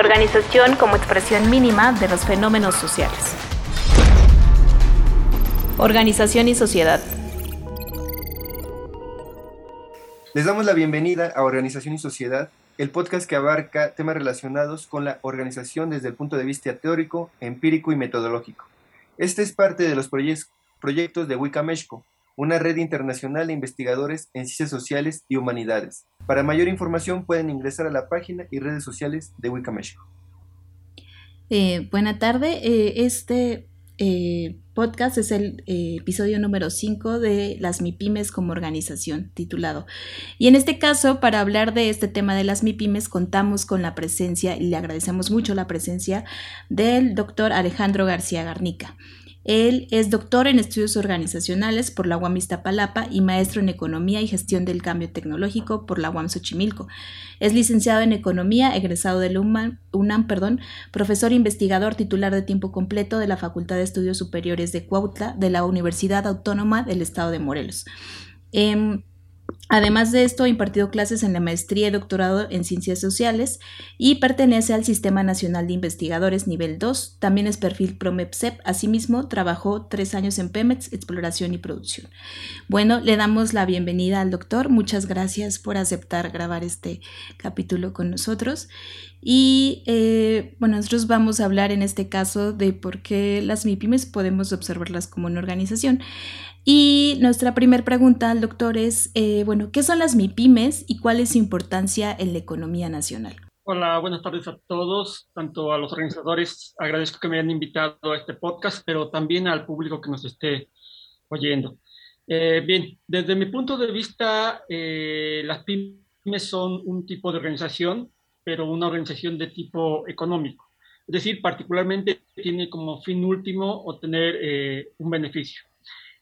Organización como expresión mínima de los fenómenos sociales. Organización y sociedad. Les damos la bienvenida a Organización y Sociedad, el podcast que abarca temas relacionados con la organización desde el punto de vista teórico, empírico y metodológico. Este es parte de los proyectos de Wicameshco, una red internacional de investigadores en ciencias sociales y humanidades. Para mayor información pueden ingresar a la página y redes sociales de Wicameshco. Eh, buena tarde. Eh, este eh, podcast es el eh, episodio número 5 de las MIPIMES como organización, titulado. Y en este caso, para hablar de este tema de las MIPIMES, contamos con la presencia, y le agradecemos mucho la presencia, del doctor Alejandro García Garnica. Él es doctor en estudios organizacionales por la UAM Iztapalapa y maestro en economía y gestión del cambio tecnológico por la UAM Xochimilco. Es licenciado en economía, egresado de UNAM, perdón, profesor investigador titular de tiempo completo de la Facultad de Estudios Superiores de Cuautla de la Universidad Autónoma del Estado de Morelos. Em, Además de esto, ha impartido clases en la maestría y doctorado en ciencias sociales y pertenece al Sistema Nacional de Investigadores nivel 2. También es perfil PROMEPSEP. Asimismo, trabajó tres años en PEMEX, exploración y producción. Bueno, le damos la bienvenida al doctor. Muchas gracias por aceptar grabar este capítulo con nosotros. Y eh, bueno, nosotros vamos a hablar en este caso de por qué las MIPIMES podemos observarlas como una organización. Y nuestra primera pregunta al doctor es, eh, bueno, ¿qué son las MIPIMES y cuál es su importancia en la economía nacional? Hola, buenas tardes a todos, tanto a los organizadores, agradezco que me hayan invitado a este podcast, pero también al público que nos esté oyendo. Eh, bien, desde mi punto de vista, eh, las pymes son un tipo de organización, pero una organización de tipo económico. Es decir, particularmente tiene como fin último obtener un beneficio.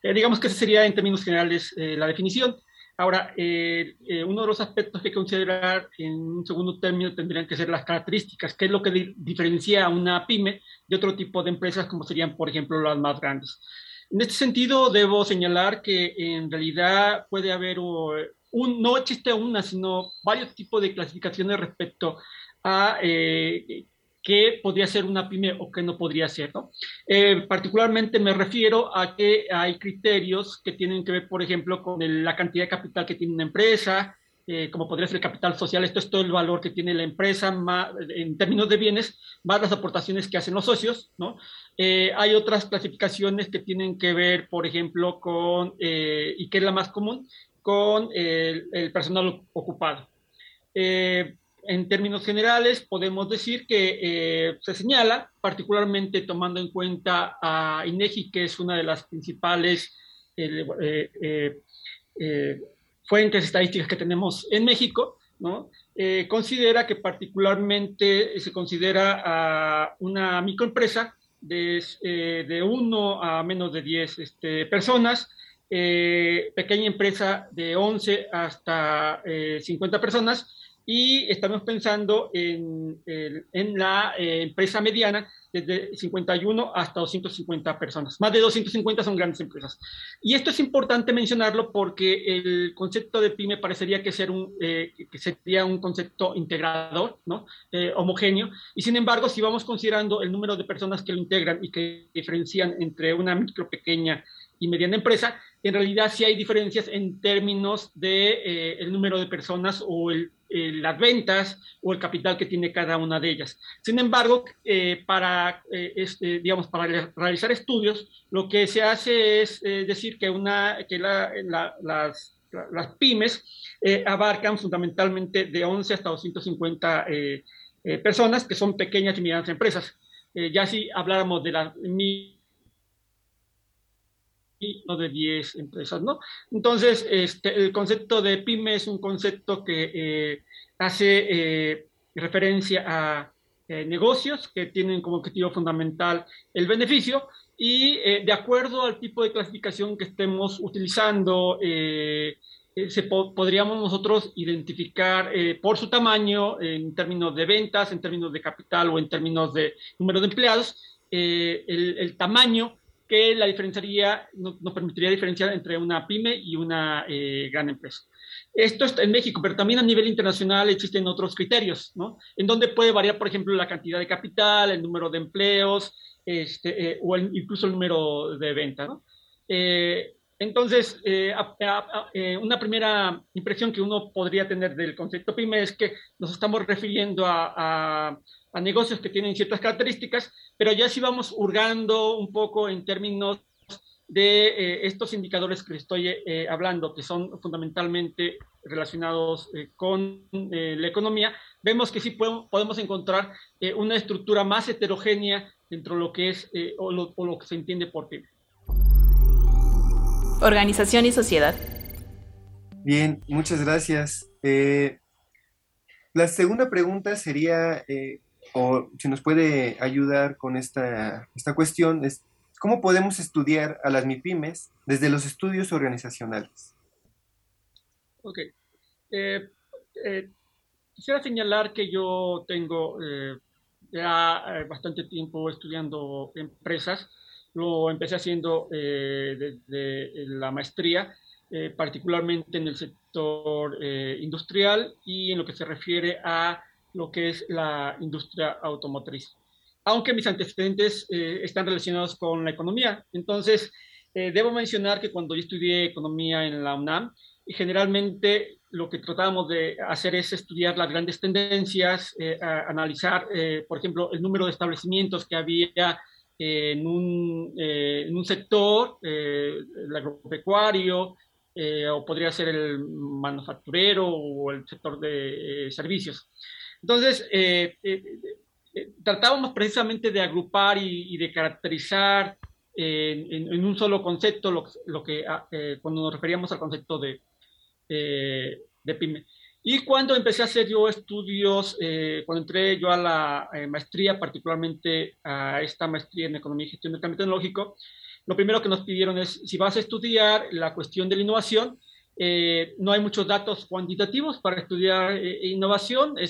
Eh, digamos que esa sería en términos generales eh, la definición. Ahora, eh, uno de los aspectos que considerar en un segundo término tendrían que ser las características, qué es lo que diferencia a una pyme de otro tipo de empresas como serían, por ejemplo, las más grandes. En este sentido, debo señalar que en realidad puede haber un, no existe una, sino varios tipos de clasificaciones respecto a qué podría ser una pyme o qué no podría ser. ¿no? Eh, particularmente me refiero a que hay criterios que tienen que ver, por ejemplo, con la cantidad de capital que tiene una empresa, eh, como podría ser el capital social, esto es todo el valor que tiene la empresa más, en términos de bienes, más las aportaciones que hacen los socios. ¿no? Eh, hay otras clasificaciones que tienen que ver, por ejemplo, con, y que es la más común, con el, el personal ocupado en términos generales, podemos decir que eh, se señala, particularmente tomando en cuenta a INEGI, que es una de las principales eh, eh, fuentes estadísticas que tenemos en México, ¿no? considera que particularmente se considera a una microempresa de, de uno a menos de 10 este, personas, pequeña empresa de 11 hasta 50 personas, y estamos pensando en, en la eh, empresa mediana desde 51 hasta 250 personas. Más de 250 son grandes empresas. Y esto es importante mencionarlo porque el concepto de pyme parecería que, ser un, eh, que sería un concepto integrador, ¿no? Eh, homogéneo. Y sin embargo, si vamos considerando el número de personas que lo integran y que diferencian entre una micro, pequeña y mediana empresa, en realidad sí hay diferencias en términos de el número de personas o el eh, las ventas o el capital que tiene cada una de ellas. Sin embargo, eh, para, eh, digamos, para realizar estudios, lo que se hace es decir que, una, que la, las, las, pymes abarcan fundamentalmente de 11 hasta 250 personas, que son pequeñas y medianas empresas. ya si habláramos de las y no de 10 empresas, ¿no? Entonces, este, el concepto de pyme es un concepto que eh, hace eh, referencia a eh, negocios que tienen como objetivo fundamental el beneficio y de acuerdo al tipo de clasificación que estemos utilizando, se podríamos nosotros identificar por su tamaño en términos de ventas, en términos de capital o en términos de número de empleados, el, el tamaño que la diferenciaría, nos, permitiría diferenciar entre una pyme y una eh, gran empresa. esto está en México, pero también a nivel internacional existen otros criterios, ¿no? En donde puede variar, por ejemplo, la cantidad de capital, el número de empleos, este, eh, o incluso el número de venta, ¿no? Eh, entonces, eh, una primera impresión que uno podría tener del concepto PYME es que nos estamos refiriendo a, a negocios que tienen ciertas características, pero ya si vamos hurgando un poco en términos de eh, estos indicadores que estoy eh, hablando, que son fundamentalmente relacionados eh, con la economía, vemos que sí podemos, encontrar una estructura más heterogénea dentro de lo que es o lo, o, lo, que se entiende por PYME. Organización y sociedad. Bien, muchas gracias. la segunda pregunta sería, o si nos puede ayudar con esta, esta cuestión, es ¿Cómo podemos estudiar a las MIPIMES desde los estudios organizacionales? Ok. Eh, eh, quisiera señalar que yo tengo eh, ya bastante tiempo estudiando empresas. Lo empecé haciendo desde la maestría, particularmente en el sector industrial y en lo que se refiere a lo que es la industria automotriz aunque mis antecedentes eh, están relacionados con la economía. Entonces, eh, debo mencionar que cuando yo estudié economía en la UNAM, generalmente lo que tratábamos de hacer es estudiar las grandes tendencias, eh, analizar, por ejemplo, el número de establecimientos que había en un, en, un, sector, el agropecuario, o podría ser el manufacturero o el sector de servicios. Entonces, eh, tratábamos precisamente de agrupar y, de caracterizar en, un solo concepto lo, que ah, eh, cuando nos referíamos al concepto de, eh, de PYME. Y cuando empecé a hacer yo estudios, cuando entré yo a la maestría, particularmente a esta maestría en Economía y Gestión del Cambio Tecnológico, lo primero que nos pidieron es, si vas a estudiar la cuestión de la innovación, eh, no hay muchos datos cuantitativos para estudiar eh, innovación. Eh,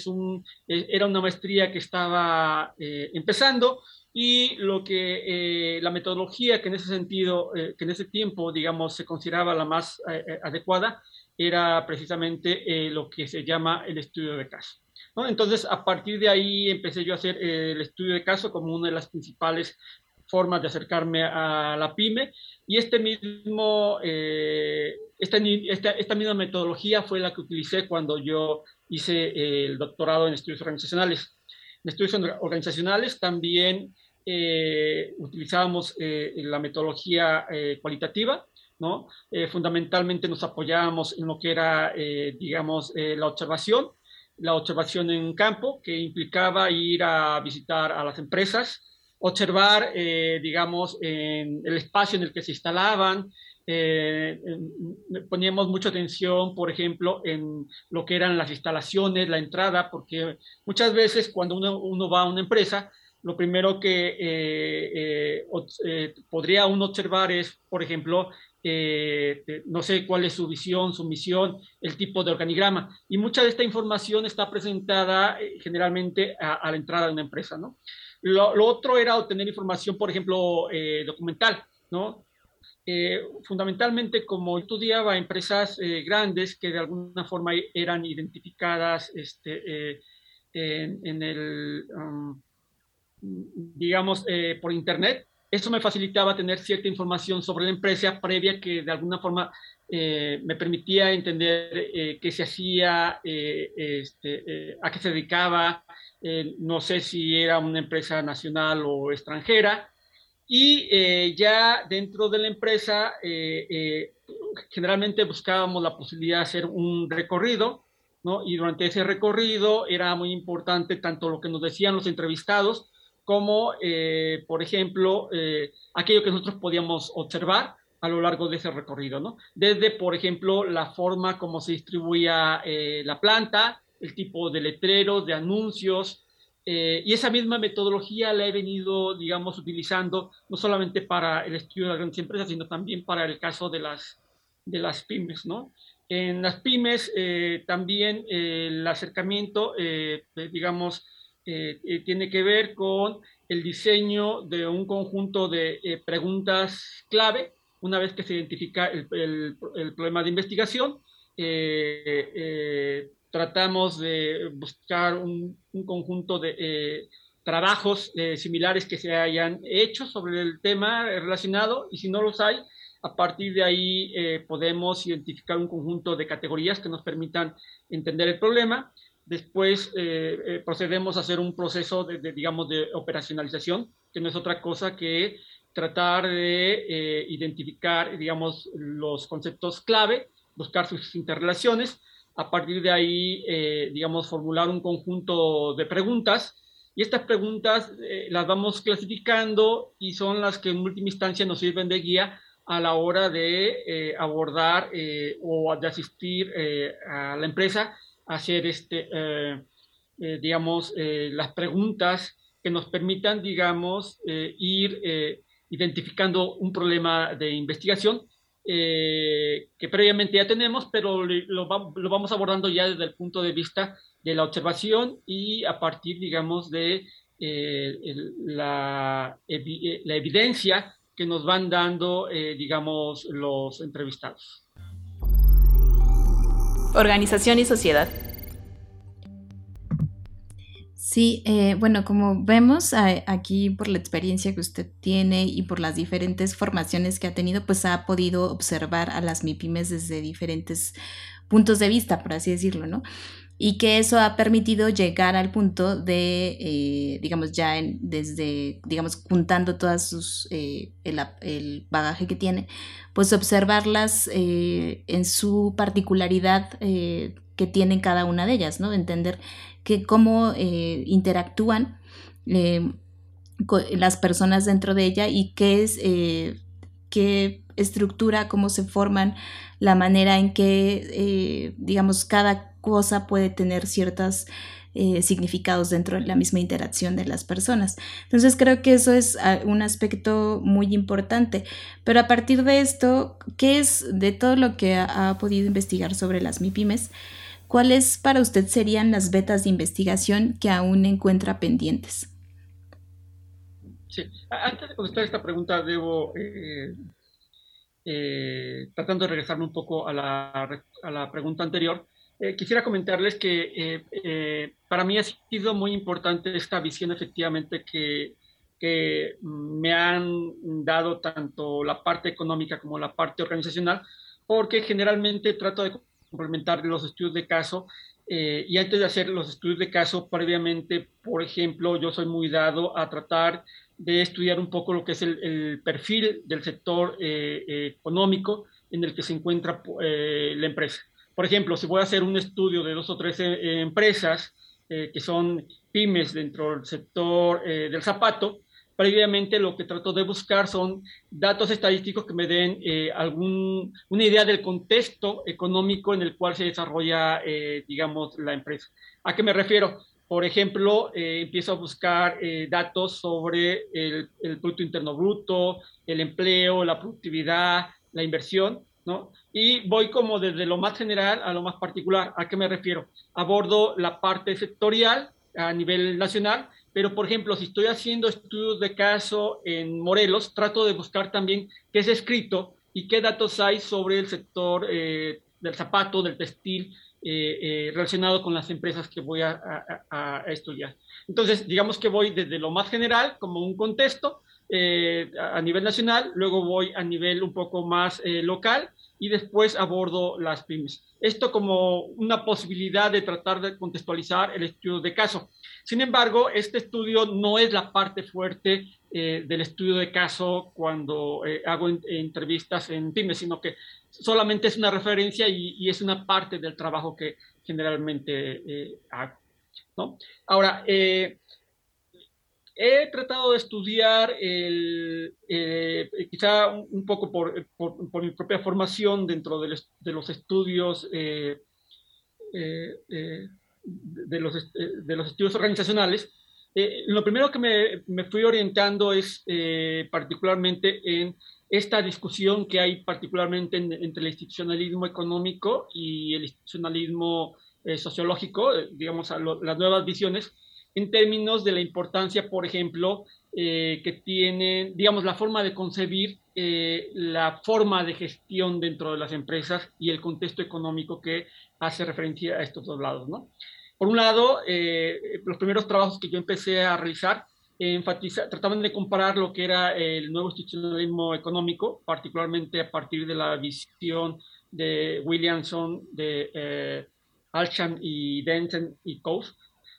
era una maestría que estaba empezando y lo que la metodología que en ese sentido, que en ese tiempo, digamos, se consideraba la más adecuada, era precisamente lo que se llama el estudio de caso. Entonces, a partir de ahí empecé yo a hacer el estudio de caso como una de las principales formas de acercarme a la pyme y este mismo, eh, esta, esta, misma metodología fue la que utilicé cuando yo hice el doctorado en estudios organizacionales. En estudios organizacionales también eh, utilizábamos eh, la metodología cualitativa, ¿no? fundamentalmente nos apoyábamos en lo que era, digamos, la observación, la observación en campo, que implicaba ir a visitar a las empresas, observar, eh, digamos, en el espacio en el que se instalaban. Eh, poníamos mucha atención, por ejemplo, en lo que eran las instalaciones, la entrada, porque muchas veces cuando uno, va a una empresa, lo primero que eh, podría uno observar es, por ejemplo, no sé cuál es su visión, su misión, el tipo de organigrama. Y mucha de esta información está presentada generalmente a, a, la entrada de una empresa, ¿no? Lo, otro era obtener información, por ejemplo, eh, documental, ¿no? Eh, fundamentalmente, como estudiaba empresas eh, grandes que de alguna forma eran identificadas este, en, el, um, digamos, por Internet, eso me facilitaba tener cierta información sobre la empresa previa que de alguna forma me permitía entender qué se hacía, este, a qué se dedicaba, eh, no sé si era una empresa nacional o extranjera, y eh, ya dentro de la empresa eh, generalmente buscábamos la posibilidad de hacer un recorrido, ¿no? y durante ese recorrido era muy importante tanto lo que nos decían los entrevistados, como, por ejemplo, aquello que nosotros podíamos observar a lo largo de ese recorrido, ¿no? Desde, por ejemplo, la forma como se distribuía la planta, el tipo de letreros, de anuncios, eh, y esa misma metodología la he venido, digamos, utilizando no solamente para el estudio de las grandes empresas, sino también para el caso de las, de las pymes, ¿no? En las pymes eh, también eh, el acercamiento, digamos, tiene que ver con el diseño de un conjunto de preguntas clave una vez que se identifica el, el, el problema de investigación tratamos de buscar un, conjunto de trabajos similares que se hayan hecho sobre el tema relacionado y si no los hay, a partir de ahí podemos identificar un conjunto de categorías que nos permitan entender el problema. Después eh, eh, procedemos a hacer un proceso de, digamos, de operacionalización, que no es otra cosa que tratar de eh, identificar, digamos, los conceptos clave, buscar sus interrelaciones, a partir de ahí, digamos, formular un conjunto de preguntas. Y estas preguntas las vamos clasificando y son las que en última instancia nos sirven de guía a la hora de abordar o de asistir a la empresa hacer este, eh, eh, digamos, eh, las preguntas que nos permitan, digamos, ir identificando un problema de investigación que previamente ya tenemos, pero lo, vamos abordando ya desde el punto de vista de la observación y a partir, digamos, de la, la, evidencia que nos van dando, digamos, los entrevistados. Organización y sociedad. Sí, eh, bueno, como vemos aquí por la experiencia que usted tiene y por las diferentes formaciones que ha tenido, pues ha podido observar a las MIPIMES desde diferentes puntos de vista, por así decirlo, ¿no? y que eso ha permitido llegar al punto de, eh, digamos, ya desde, digamos, juntando todas sus, eh, el, bagaje que tiene, pues observarlas eh, en su particularidad que tienen cada una de ellas, ¿no? Entender que cómo interactúan las personas dentro de ella y qué es, qué estructura, cómo se forman, la manera en que, digamos, cada cosa puede tener ciertos eh, significados dentro de la misma interacción de las personas. Entonces creo que eso es ah, un aspecto muy importante. Pero a partir de esto, ¿qué es de todo lo que ha, podido investigar sobre las MIPIMES? ¿Cuáles para usted serían las vetas de investigación que aún encuentra pendientes? Sí, antes de contestar esta pregunta, debo, eh, eh, tratando de regresarme un poco a la, a la pregunta anterior, eh, quisiera comentarles que para mí ha sido muy importante esta visión efectivamente que, que, me han dado tanto la parte económica como la parte organizacional, porque generalmente trato de complementar los estudios de caso y antes de hacer los estudios de caso, previamente, por ejemplo, yo soy muy dado a tratar de estudiar un poco lo que es el, el perfil del sector económico en el que se encuentra la empresa. Por ejemplo, si voy a hacer un estudio de dos o tres eh, empresas eh, que son pymes dentro del sector eh, del zapato, previamente lo que trato de buscar son datos estadísticos que me den algún, una idea del contexto económico en el cual se desarrolla, digamos, la empresa. ¿A qué me refiero? Por ejemplo, empiezo a buscar datos sobre el, el Producto Interno Bruto, el empleo, la productividad, la inversión, ¿no? y voy como desde lo más general a lo más particular. ¿A qué me refiero? Abordo la parte sectorial a nivel nacional, pero por ejemplo, si estoy haciendo estudios de caso en Morelos, trato de buscar también qué es escrito y qué datos hay sobre el sector eh, del zapato, del textil, eh, eh, relacionado con las empresas que voy a, a, estudiar. Entonces, digamos que voy desde lo más general, como un contexto, a nivel nacional, luego voy a nivel un poco más local y después abordo las pymes. Esto como una posibilidad de tratar de contextualizar el estudio de caso. Sin embargo, este estudio no es la parte fuerte eh, del estudio de caso cuando eh, hago entrevistas en pymes, sino que solamente es una referencia y, es una parte del trabajo que generalmente eh, hago. ¿no? Ahora, he tratado de estudiar, el, eh, quizá un, poco por, por, mi propia formación dentro de, los, estudios, eh, eh, de, los, de los estudios organizacionales. lo primero que me, me fui orientando es particularmente en esta discusión que hay particularmente entre el institucionalismo económico y el institucionalismo sociológico, digamos, las nuevas visiones en términos de la importancia, por ejemplo, eh, que tiene, digamos, la forma de concebir la forma de gestión dentro de las empresas y el contexto económico que hace referencia a estos dos lados. ¿no? Por un lado, los primeros trabajos que yo empecé a realizar enfatiza, trataban de comparar lo que era el nuevo institucionalismo económico, particularmente a partir de la visión de Williamson, de eh, Alsham y Denton y Coase,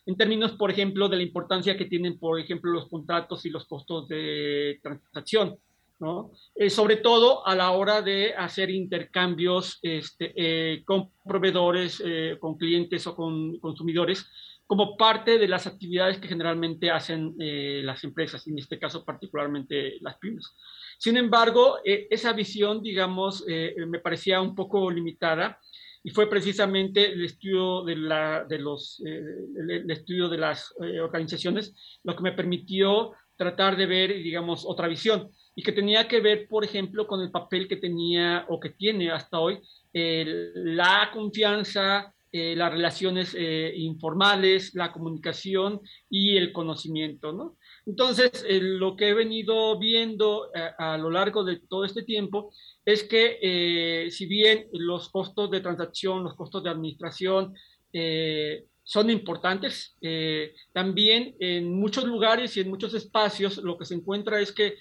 en términos, por ejemplo, de la importancia que tienen, por ejemplo, los contratos y los costos de transacción, ¿no? Eh, sobre todo a la hora de hacer intercambios este, eh, con proveedores, eh, con clientes o con consumidores, como parte de las actividades que generalmente hacen eh, las empresas, en este caso particularmente las pymes. Sin embargo, eh, esa visión, digamos, eh, me parecía un poco limitada y fue precisamente el estudio de, la, de los, el estudio de las organizaciones lo que me permitió tratar de ver, digamos, otra visión y que tenía que ver, por ejemplo, con el papel que tenía o que tiene hasta hoy la confianza, eh, las relaciones eh, informales, la comunicación y el conocimiento, ¿no? Entonces, eh, lo que he venido viendo a, lo largo de todo este tiempo es que si bien los costos de transacción, los costos de administración son importantes, también en muchos lugares y en muchos espacios lo que se encuentra es que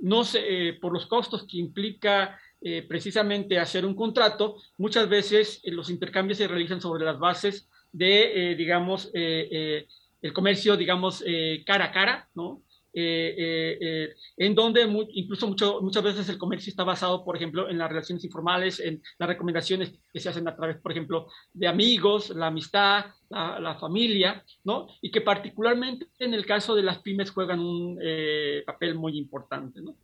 no se, por los costos que implica eh, precisamente hacer un contrato, muchas veces eh, los intercambios se realizan sobre las bases de, eh, digamos, el comercio, digamos, cara a cara, ¿no? en donde incluso mucho, muchas veces el comercio está basado, por ejemplo, en las relaciones informales, en las recomendaciones que se hacen a través, por ejemplo, de amigos, la amistad, la, la familia, ¿no? Y que particularmente en el caso de las pymes juegan un papel muy importante, ¿no?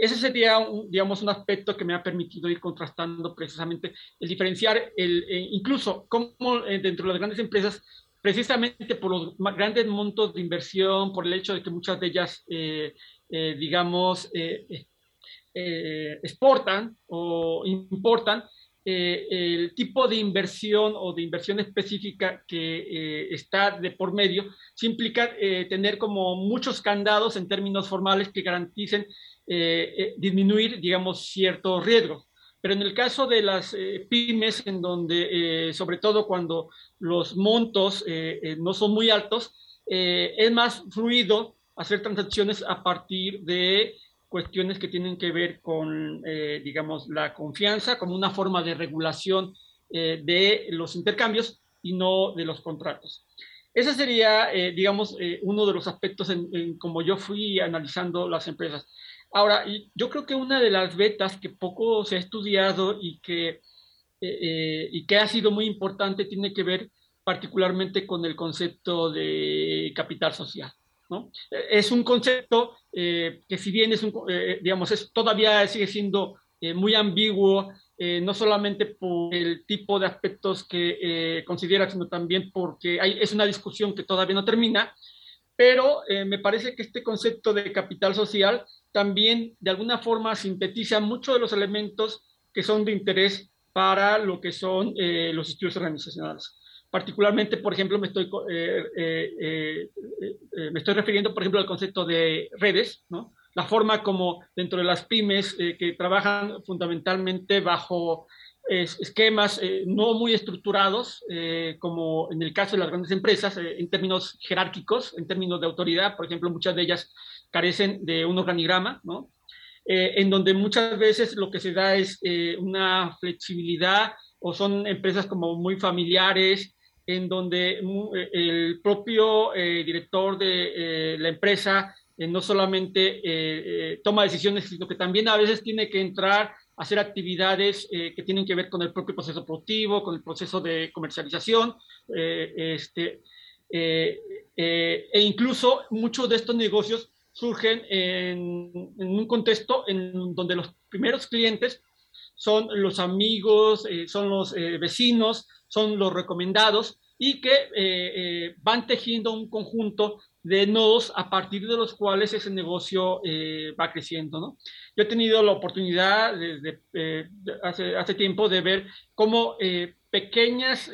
ese sería, un, digamos, un aspecto que me ha permitido ir contrastando precisamente el diferenciar, el, eh, incluso cómo eh, dentro de las grandes empresas, precisamente por los grandes montos de inversión, por el hecho de que muchas de ellas, eh, digamos, exportan o importan, el tipo de inversión o de inversión específica que está de por medio, se implica tener como muchos candados en términos formales que garanticen eh, eh, disminuir, digamos, ciertos riesgos. Pero en el caso de las eh, pymes, en donde, sobre todo cuando los montos no son muy altos, es más fluido hacer transacciones a partir de cuestiones que tienen que ver con, digamos, la confianza como una forma de regulación de los intercambios y no de los contratos. Ese sería, digamos, uno de los aspectos en, en como yo fui analizando las empresas. Ahora, yo creo que una de las betas que poco se ha estudiado y que, eh, eh, y que ha sido muy importante tiene que ver particularmente con el concepto de capital social. ¿no? Es un concepto eh, que si bien es un, digamos, es, todavía sigue siendo muy ambiguo, no solamente por el tipo de aspectos que considera, sino también porque hay, es una discusión que todavía no termina, pero me parece que este concepto de capital social también de alguna forma sintetiza muchos de los elementos que son de interés para lo que son eh, los estudios organizacionales. Particularmente, por ejemplo, me estoy, eh, eh, me estoy refiriendo, por ejemplo, al concepto de redes, ¿no? la forma como dentro de las pymes que trabajan fundamentalmente bajo esquemas no muy estructurados, como en el caso de las grandes empresas, en términos jerárquicos, en términos de autoridad, por ejemplo, muchas de ellas carecen de un organigrama, ¿no? Eh, en donde muchas veces lo que se da es eh, una flexibilidad o son empresas como muy familiares, en donde mm, eh, el propio director de la empresa no solamente toma decisiones, sino que también a veces tiene que entrar hacer actividades que tienen que ver con el propio proceso productivo, con el proceso de comercialización, este, e incluso muchos de estos negocios surgen en, un contexto en donde los primeros clientes son los amigos, eh, son los eh, vecinos, son los recomendados y que eh, van tejiendo un conjunto de nodos a partir de los cuales ese negocio va creciendo. ¿no? Yo he tenido la oportunidad desde hace, hace, tiempo de ver cómo pequeñas,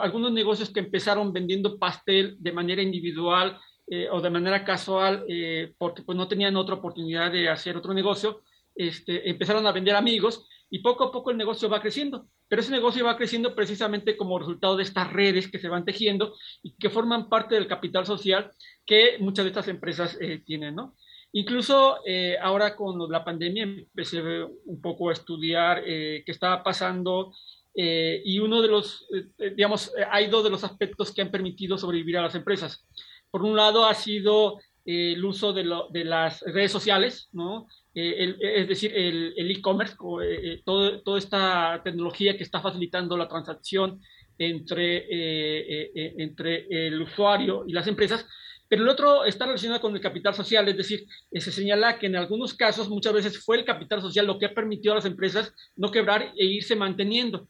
algunos negocios que empezaron vendiendo pastel de manera individual, eh, o de manera casual, eh, porque pues no tenían otra oportunidad de hacer otro negocio, este, empezaron a vender amigos y poco a poco el negocio va creciendo. Pero ese negocio va creciendo precisamente como resultado de estas redes que se van tejiendo y que forman parte del capital social que muchas de estas empresas eh, tienen, ¿no? Incluso eh, ahora con la pandemia empecé un poco a estudiar eh, qué estaba pasando y uno de los, digamos, hay dos de los aspectos que han permitido sobrevivir a las empresas. Por un lado ha sido el uso de, de, las redes sociales, ¿no? Eh, es decir, el e-commerce, eh, eh, toda esta tecnología que está facilitando la transacción entre, entre el usuario y las empresas, pero el otro está relacionado con el capital social, es decir, se señala que en algunos casos muchas veces fue el capital social lo que ha permitido a las empresas no quebrar e irse manteniendo,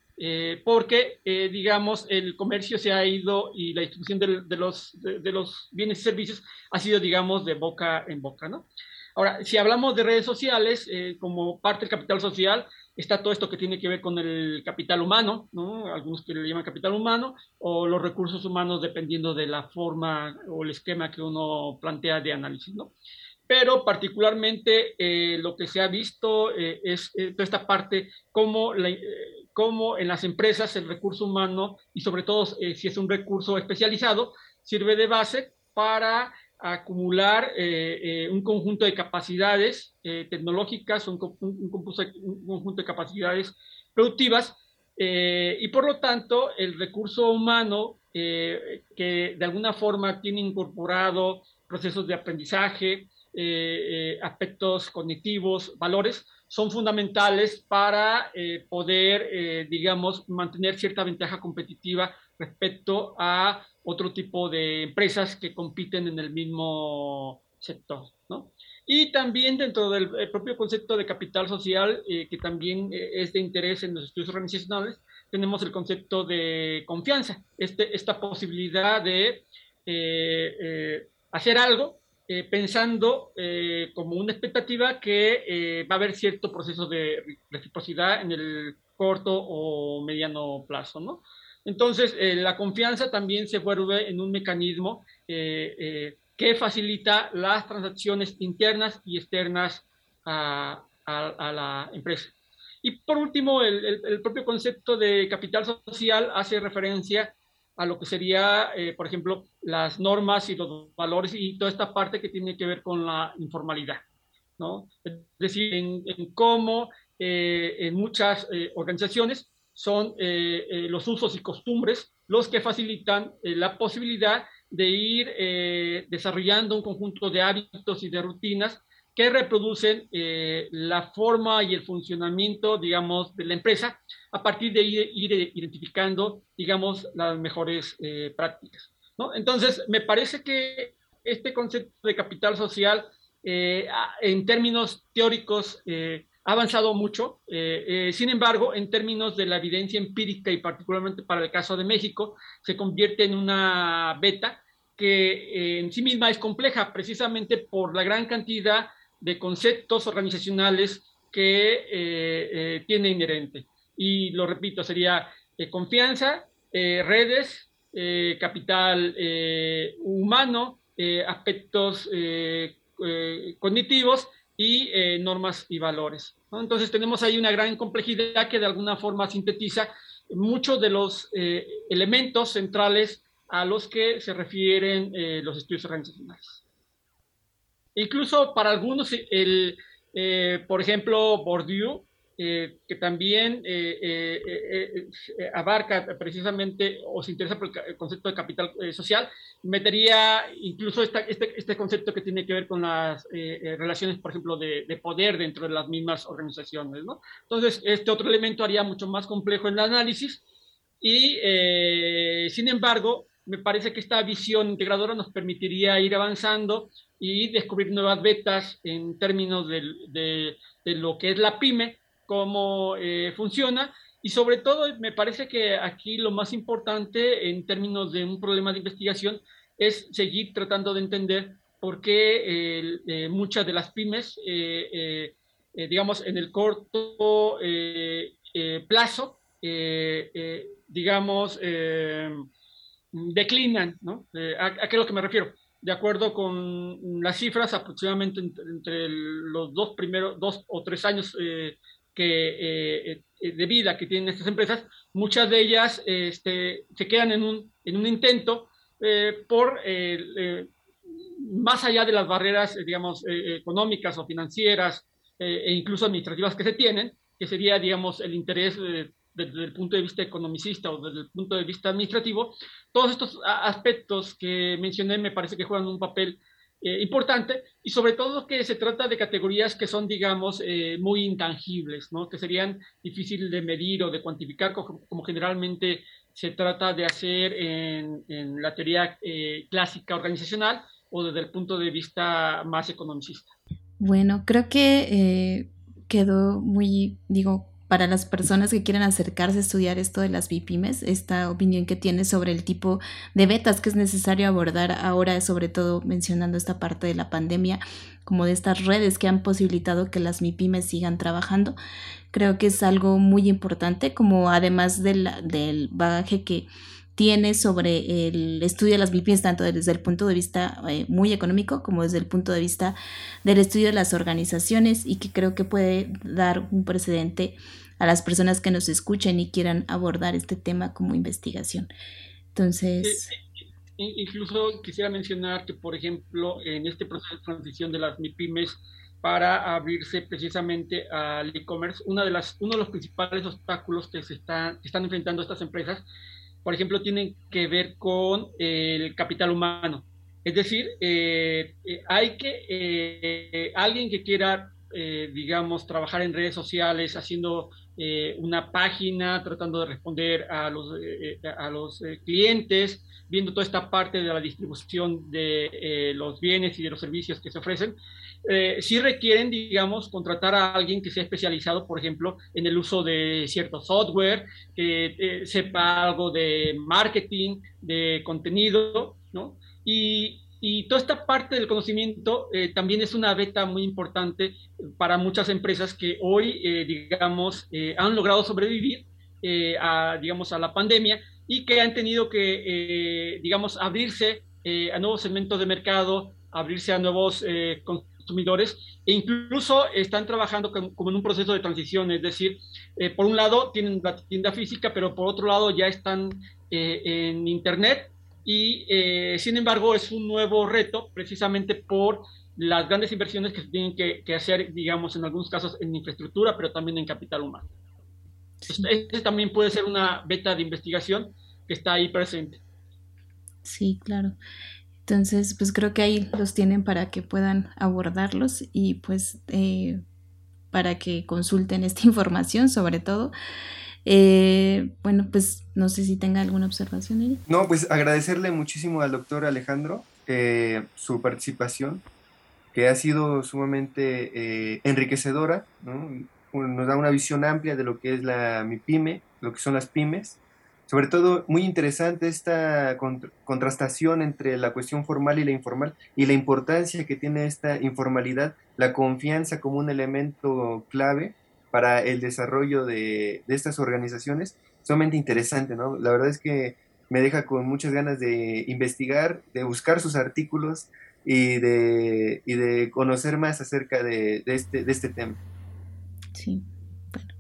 porque, digamos, el comercio se ha ido y la distribución de, de los, de, los bienes y servicios ha sido, digamos, de boca en boca, ¿no? Ahora, si hablamos de redes sociales, eh, como parte del capital social, está todo esto que tiene que ver con el capital humano, ¿no? algunos que le llaman capital humano, o los recursos humanos dependiendo de la forma o el esquema que uno plantea de análisis. ¿no? Pero particularmente eh, lo que se ha visto eh, es toda esta parte, cómo, cómo en las empresas el recurso humano, y sobre todo si es un recurso especializado, sirve de base para acumular eh, eh, un conjunto de capacidades eh, tecnológicas, un, un, conjunto de capacidades productivas, y por lo tanto el recurso humano que de alguna forma tiene incorporado procesos de aprendizaje, aspectos cognitivos, valores, son fundamentales para poder, digamos, mantener cierta ventaja competitiva respecto a otro tipo de empresas que compiten en el mismo sector, ¿no? Y también dentro del propio concepto de capital social, eh, que también eh, es de interés en los estudios organizacionales, tenemos el concepto de confianza, este, esta posibilidad de eh, hacer algo pensando como una expectativa que va a haber cierto proceso de reciprocidad en el corto o mediano plazo, ¿no? Entonces, eh, la confianza también se vuelve en un mecanismo eh, eh, que facilita las transacciones internas y externas a, la empresa. Y por último, el, propio concepto de capital social hace referencia a lo que sería, por ejemplo, las normas y los valores y toda esta parte que tiene que ver con la informalidad. ¿no? Es decir, en, cómo en muchas organizaciones son eh, eh, los usos y costumbres los que facilitan eh, la posibilidad de ir desarrollando un conjunto de hábitos y de rutinas que reproducen la forma y el funcionamiento, digamos, de la empresa a partir de ir, ir identificando, digamos, las mejores prácticas. ¿no? Entonces, me parece que este concepto de capital social, en términos teóricos, ha avanzado mucho. Eh, eh, sin embargo, en términos de la evidencia empírica y particularmente para el caso de México, se convierte en una beta que eh, en sí misma es compleja precisamente por la gran cantidad de conceptos organizacionales que tiene inherente. Y lo repito, sería confianza, redes, capital humano, aspectos cognitivos y eh, normas y valores. Entonces tenemos ahí una gran complejidad que de alguna forma sintetiza muchos de los eh, elementos centrales a los que se refieren eh, los estudios organizacionales. Incluso para algunos, el, por ejemplo, Bourdieu eh, que también eh, eh, abarca precisamente o se interesa por el concepto de capital social, metería incluso este, este, concepto que tiene que ver con las relaciones, por ejemplo, de, de, poder dentro de las mismas organizaciones. Entonces, este otro elemento haría mucho más complejo el análisis y, sin embargo, me parece que esta visión integradora nos permitiría ir avanzando y descubrir nuevas vetas en términos de, de, lo que es la pyme, cómo eh, funciona. Y sobre todo me parece que aquí lo más importante en términos de un problema de investigación es seguir tratando de entender por qué eh, muchas de las pymes, eh, digamos, en el corto plazo, digamos, declinan, ¿no? ¿A, qué es lo que me refiero? de acuerdo con las cifras, aproximadamente entre, los dos primeros, dos o tres años eh, que, eh, de vida que tienen estas empresas, muchas de ellas este, se quedan en un, en un intento por, más allá de las barreras, digamos, económicas o financieras e incluso administrativas que se tienen, que sería, digamos, el interés desde el punto de vista economicista o desde el punto de vista administrativo, todos estos aspectos que mencioné me parece que juegan un papel eh, importante y sobre todo que se trata de categorías que son, digamos, eh, muy intangibles, ¿no? que serían difíciles de medir o de cuantificar, como, generalmente se trata de hacer en, la teoría eh, clásica organizacional o desde el punto de vista más economicista. Bueno, creo que quedó muy, digo, para las personas que quieren acercarse a estudiar esto de las BIPIMES, esta opinión que tienes sobre el tipo de betas que es necesario abordar ahora, sobre todo mencionando esta parte de la pandemia, como de estas redes que han posibilitado que las MIPIMES sigan trabajando. Creo que es algo muy importante, como además del, del bagaje que tiene sobre el estudio de las MIPIMES, tanto desde el punto de vista eh, muy económico como desde el punto de vista del estudio de las organizaciones y que creo que puede dar un precedente a las personas que nos escuchen y quieran abordar este tema como investigación. Entonces... Incluso quisiera mencionar que, por ejemplo, en este proceso de transición de las MIPIMES para abrirse precisamente al e-commerce, una de las, uno de los principales obstáculos que se están, están enfrentando estas empresas, por ejemplo, tienen que ver con el capital humano. Es decir, eh, eh, hay que eh, alguien que quiera, digamos, trabajar en redes sociales, haciendo eh, una página tratando de responder a los, eh, eh, a los clientes, viendo toda esta parte de la distribución de los bienes y de los servicios que se ofrecen, sí requieren, digamos, contratar a alguien que sea especializado, por ejemplo, en el uso de cierto software, que sepa algo de marketing, de contenido, ¿no? Y, y toda esta parte del conocimiento eh, también es una beta muy importante para muchas empresas que hoy, eh, digamos, eh, han logrado sobrevivir a, digamos, a la pandemia y que han tenido que, digamos, abrirse a nuevos segmentos de mercado, abrirse a nuevos consumidores e incluso están trabajando como en un proceso de transición, es decir, por un lado tienen la tienda física, pero por otro lado ya están en Internet y eh, sin embargo es un nuevo reto precisamente por las grandes inversiones que se tienen que, hacer, digamos, en algunos casos en infraestructura, pero también en capital humano. Este, este, también puede ser una beta de investigación que está ahí presente. Sí, claro. Entonces, pues creo que ahí los tienen para que puedan abordarlos y pues eh, para que consulten esta información sobre todo. Eh, bueno, pues no sé si tenga alguna observación. Ella. No, pues agradecerle muchísimo al doctor Alejandro eh, su participación, que ha sido sumamente eh, enriquecedora, nos da una visión amplia de lo que es la MIPYME, lo que son las pymes. Sobre todo, muy interesante esta contrastación entre la cuestión formal y la informal y la importancia que tiene esta informalidad, la confianza como un elemento clave para el desarrollo de, estas organizaciones, sumamente interesante, ¿no? La verdad es que me deja con muchas ganas de investigar, de buscar sus artículos y de, de conocer más acerca de, este, de este tema. Sí, bueno,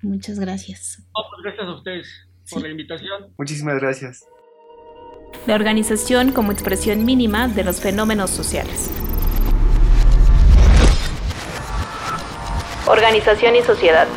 muchas gracias. Pues gracias a ustedes por la invitación. Muchísimas gracias. La organización como expresión mínima de los fenómenos sociales. Organización y sociedad.